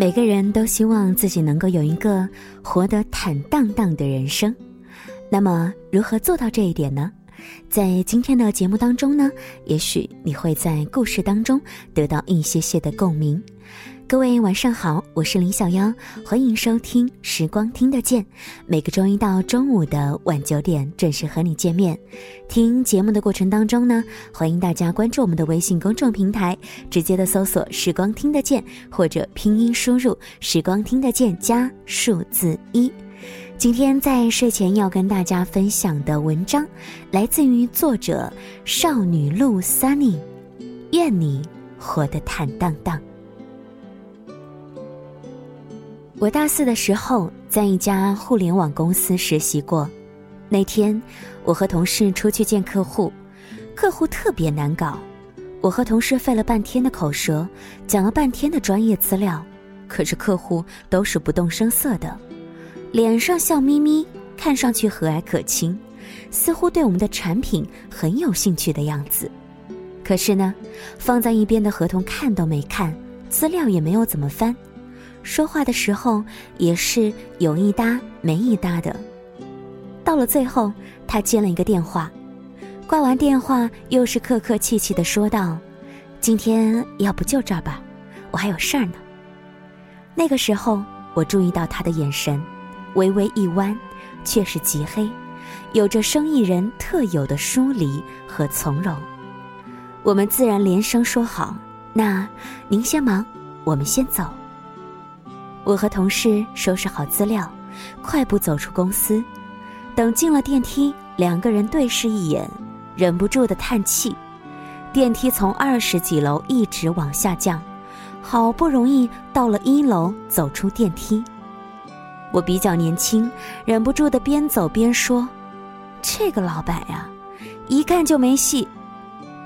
每个人都希望自己能够有一个活得坦荡荡的人生。那么，如何做到这一点呢？在今天的节目当中呢，也许你会在故事当中得到一些些的共鸣。各位晚上好，我是林小妖，欢迎收听《时光听得见》，每个周一到周五的晚九点准时和你见面。听节目的过程当中呢，欢迎大家关注我们的微信公众平台，直接的搜索“时光听得见”或者拼音输入“时光听得见”加数字一。今天在睡前要跟大家分享的文章，来自于作者少女路 Sunny，愿你活得坦荡荡。我大四的时候，在一家互联网公司实习过。那天，我和同事出去见客户，客户特别难搞。我和同事费了半天的口舌，讲了半天的专业资料，可是客户都是不动声色的，脸上笑眯眯，看上去和蔼可亲，似乎对我们的产品很有兴趣的样子。可是呢，放在一边的合同看都没看，资料也没有怎么翻。说话的时候也是有一搭没一搭的。到了最后，他接了一个电话，挂完电话又是客客气气的说道：“今天要不就这儿吧，我还有事儿呢。”那个时候，我注意到他的眼神微微一弯，却是极黑，有着生意人特有的疏离和从容。我们自然连声说好：“那您先忙，我们先走。”我和同事收拾好资料，快步走出公司。等进了电梯，两个人对视一眼，忍不住的叹气。电梯从二十几楼一直往下降，好不容易到了一楼，走出电梯。我比较年轻，忍不住的边走边说：“这个老板呀，一看就没戏。”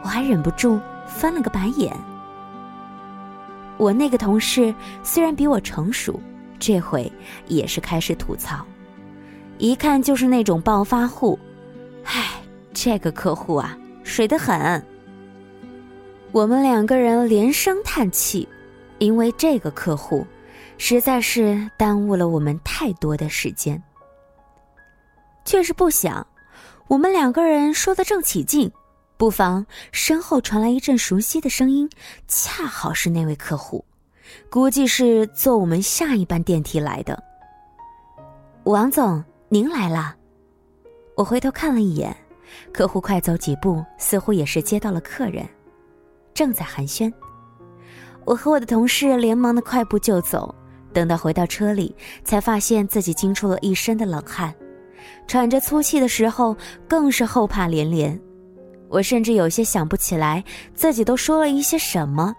我还忍不住翻了个白眼。我那个同事虽然比我成熟，这回也是开始吐槽，一看就是那种暴发户。唉，这个客户啊，水得很。我们两个人连声叹气，因为这个客户实在是耽误了我们太多的时间。却是不想，我们两个人说的正起劲。不妨身后传来一阵熟悉的声音，恰好是那位客户，估计是坐我们下一班电梯来的。王总，您来了。我回头看了一眼，客户快走几步，似乎也是接到了客人，正在寒暄。我和我的同事连忙的快步就走，等到回到车里，才发现自己惊出了一身的冷汗，喘着粗气的时候，更是后怕连连。我甚至有些想不起来自己都说了一些什么，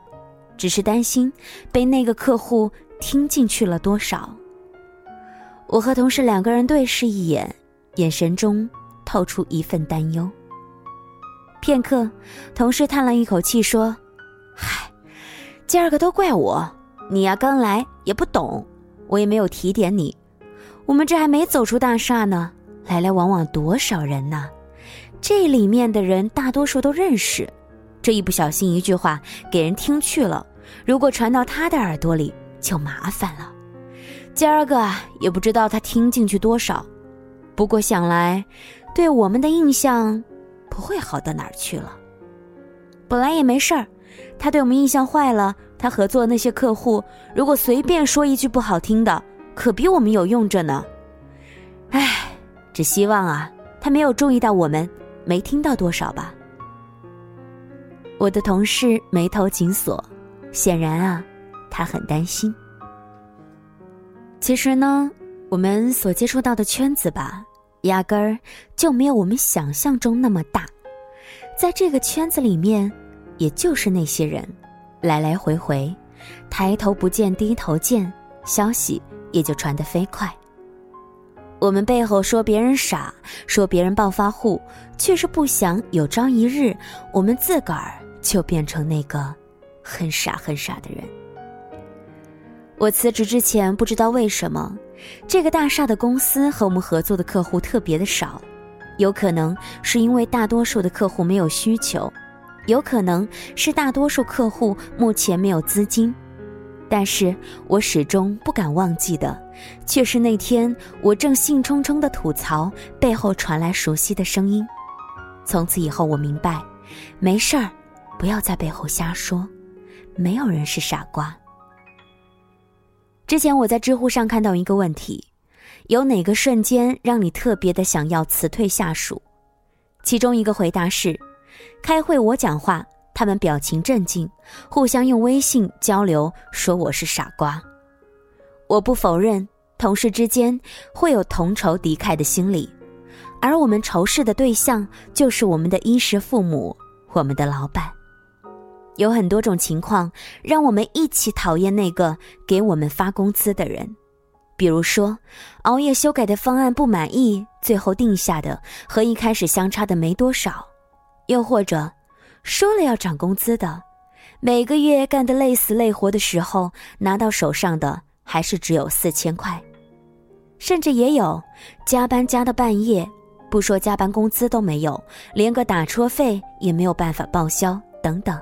只是担心被那个客户听进去了多少。我和同事两个人对视一眼，眼神中透出一份担忧。片刻，同事叹了一口气说：“嗨，今儿个都怪我，你呀刚来也不懂，我也没有提点你。我们这还没走出大厦呢，来来往往多少人呢？”这里面的人大多数都认识，这一不小心一句话给人听去了，如果传到他的耳朵里就麻烦了。今儿个也不知道他听进去多少，不过想来，对我们的印象不会好到哪儿去了。本来也没事儿，他对我们印象坏了，他合作的那些客户如果随便说一句不好听的，可比我们有用着呢。唉，只希望啊，他没有注意到我们。没听到多少吧？我的同事眉头紧锁，显然啊，他很担心。其实呢，我们所接触到的圈子吧，压根儿就没有我们想象中那么大。在这个圈子里面，也就是那些人，来来回回，抬头不见低头见，消息也就传得飞快。我们背后说别人傻，说别人暴发户，却是不想有朝一日我们自个儿就变成那个很傻很傻的人。我辞职之前不知道为什么，这个大厦的公司和我们合作的客户特别的少，有可能是因为大多数的客户没有需求，有可能是大多数客户目前没有资金。但是我始终不敢忘记的，却是那天我正兴冲冲的吐槽，背后传来熟悉的声音。从此以后，我明白，没事儿，不要在背后瞎说，没有人是傻瓜。之前我在知乎上看到一个问题：有哪个瞬间让你特别的想要辞退下属？其中一个回答是：开会我讲话，他们表情镇静，互相用微信交流，说我是傻瓜。我不否认同事之间会有同仇敌忾的心理，而我们仇视的对象就是我们的衣食父母，我们的老板。有很多种情况让我们一起讨厌那个给我们发工资的人，比如说，熬夜修改的方案不满意，最后定下的和一开始相差的没多少；又或者，说了要涨工资的，每个月干得累死累活的时候，拿到手上的还是只有四千块；甚至也有加班加到半夜，不说加班工资都没有，连个打车费也没有办法报销等等。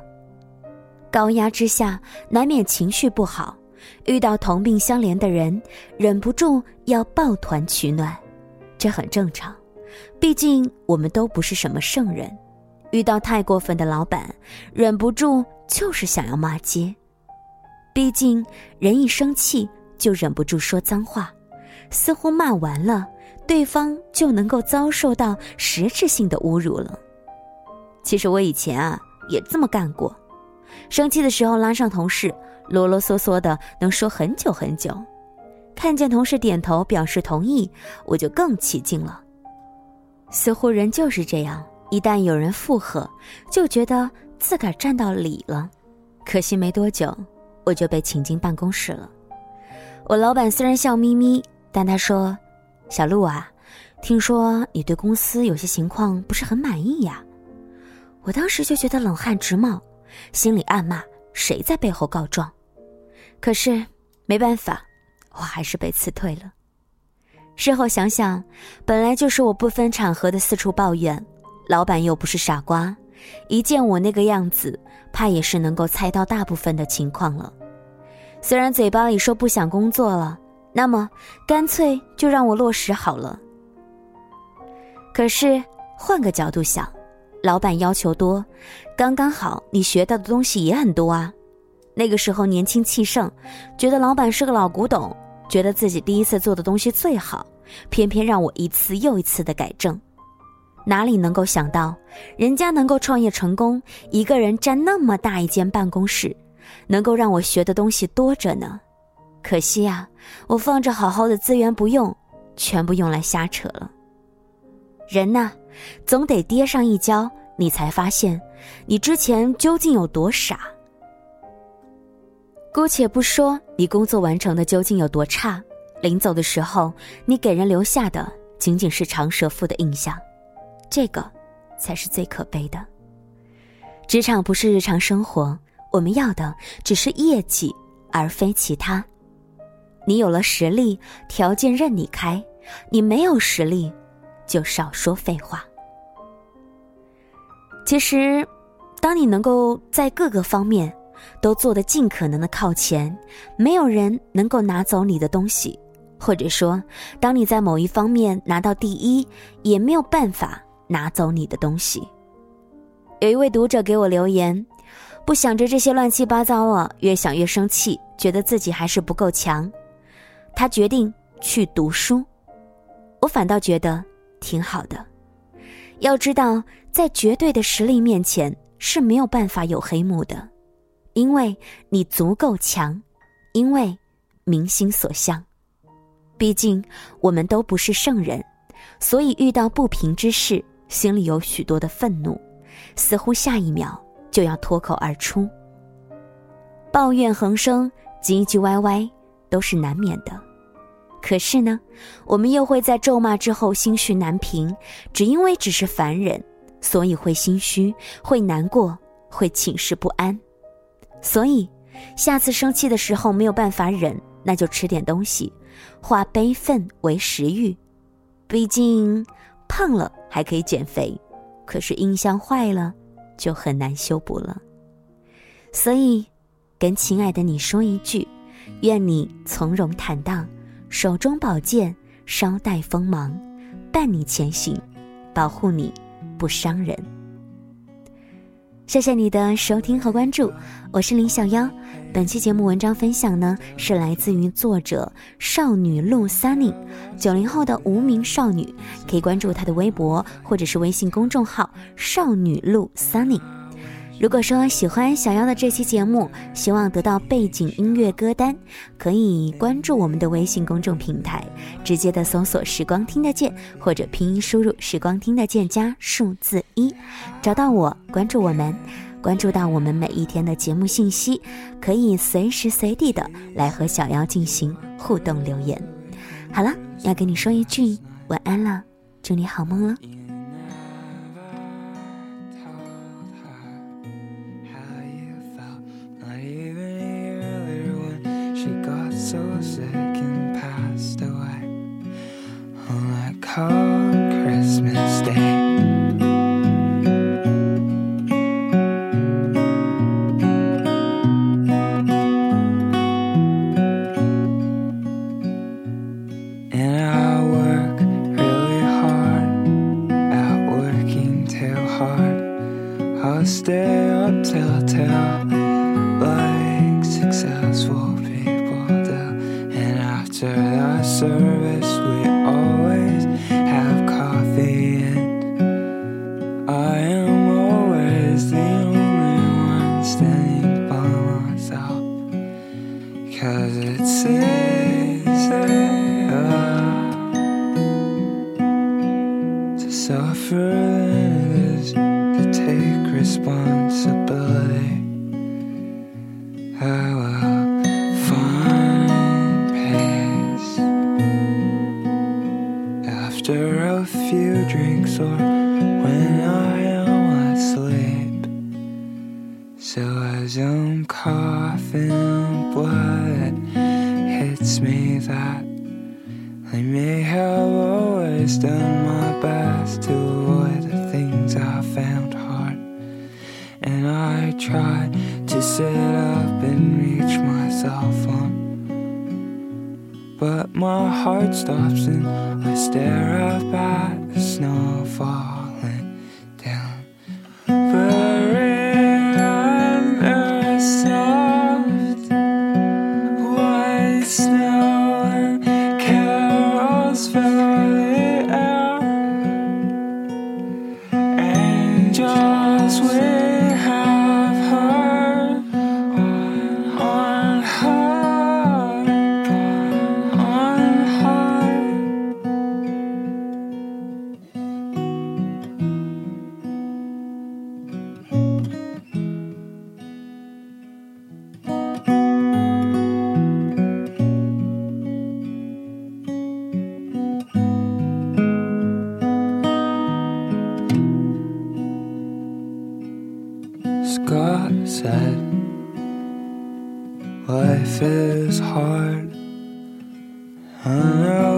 高压之下，难免情绪不好；遇到同病相怜的人，忍不住要抱团取暖，这很正常。毕竟我们都不是什么圣人。遇到太过分的老板，忍不住就是想要骂街。毕竟人一生气就忍不住说脏话，似乎骂完了，对方就能够遭受到实质性的侮辱了。其实我以前啊也这么干过。生气的时候拉上同事，啰啰嗦嗦的能说很久很久。看见同事点头表示同意，我就更起劲了。似乎人就是这样，一旦有人附和，就觉得自个儿占到理了。可惜没多久，我就被请进办公室了。我老板虽然笑眯眯，但他说：“小陆啊，听说你对公司有些情况不是很满意呀？”我当时就觉得冷汗直冒。心里暗骂谁在背后告状，可是没办法，我还是被辞退了。事后想想，本来就是我不分场合的四处抱怨，老板又不是傻瓜，一见我那个样子，怕也是能够猜到大部分的情况了。虽然嘴巴里说不想工作了，那么干脆就让我落实好了。可是换个角度想。老板要求多，刚刚好。你学到的东西也很多啊。那个时候年轻气盛，觉得老板是个老古董，觉得自己第一次做的东西最好，偏偏让我一次又一次的改正。哪里能够想到，人家能够创业成功，一个人占那么大一间办公室，能够让我学的东西多着呢。可惜啊，我放着好好的资源不用，全部用来瞎扯了。人呐。总得跌上一跤，你才发现，你之前究竟有多傻。姑且不说你工作完成的究竟有多差，临走的时候，你给人留下的仅仅是长舌妇的印象，这个，才是最可悲的。职场不是日常生活，我们要的只是业绩，而非其他。你有了实力，条件任你开；你没有实力。就少说废话。其实，当你能够在各个方面都做得尽可能的靠前，没有人能够拿走你的东西；或者说，当你在某一方面拿到第一，也没有办法拿走你的东西。有一位读者给我留言，不想着这些乱七八糟啊，越想越生气，觉得自己还是不够强。他决定去读书，我反倒觉得。挺好的，要知道，在绝对的实力面前是没有办法有黑幕的，因为你足够强，因为民心所向。毕竟我们都不是圣人，所以遇到不平之事，心里有许多的愤怒，似乎下一秒就要脱口而出。抱怨横生，唧唧歪歪，都是难免的。可是呢，我们又会在咒骂之后心绪难平，只因为只是凡人，所以会心虚，会难过，会寝食不安。所以，下次生气的时候没有办法忍，那就吃点东西，化悲愤为食欲。毕竟，胖了还可以减肥，可是音箱坏了，就很难修补了。所以，跟亲爱的你说一句。愿你从容坦荡，手中宝剑稍带锋芒，伴你前行，保护你不伤人。谢谢你的收听和关注，我是林小妖。本期节目文章分享呢，是来自于作者少女路 Sunny，九零后的无名少女，可以关注她的微博或者是微信公众号少女路 Sunny。如果说喜欢小妖的这期节目，希望得到背景音乐歌单，可以关注我们的微信公众平台，直接的搜索“时光听得见”或者拼音输入“时光听得见”加数字一，找到我，关注我们，关注到我们每一天的节目信息，可以随时随地的来和小妖进行互动留言。好了，要跟你说一句晚安了，祝你好梦了。nothing but hits me that I may have always done my best to avoid the things I found hard. And I try to sit up and reach myself on. But my heart stops and I stare up at Life is hard. I know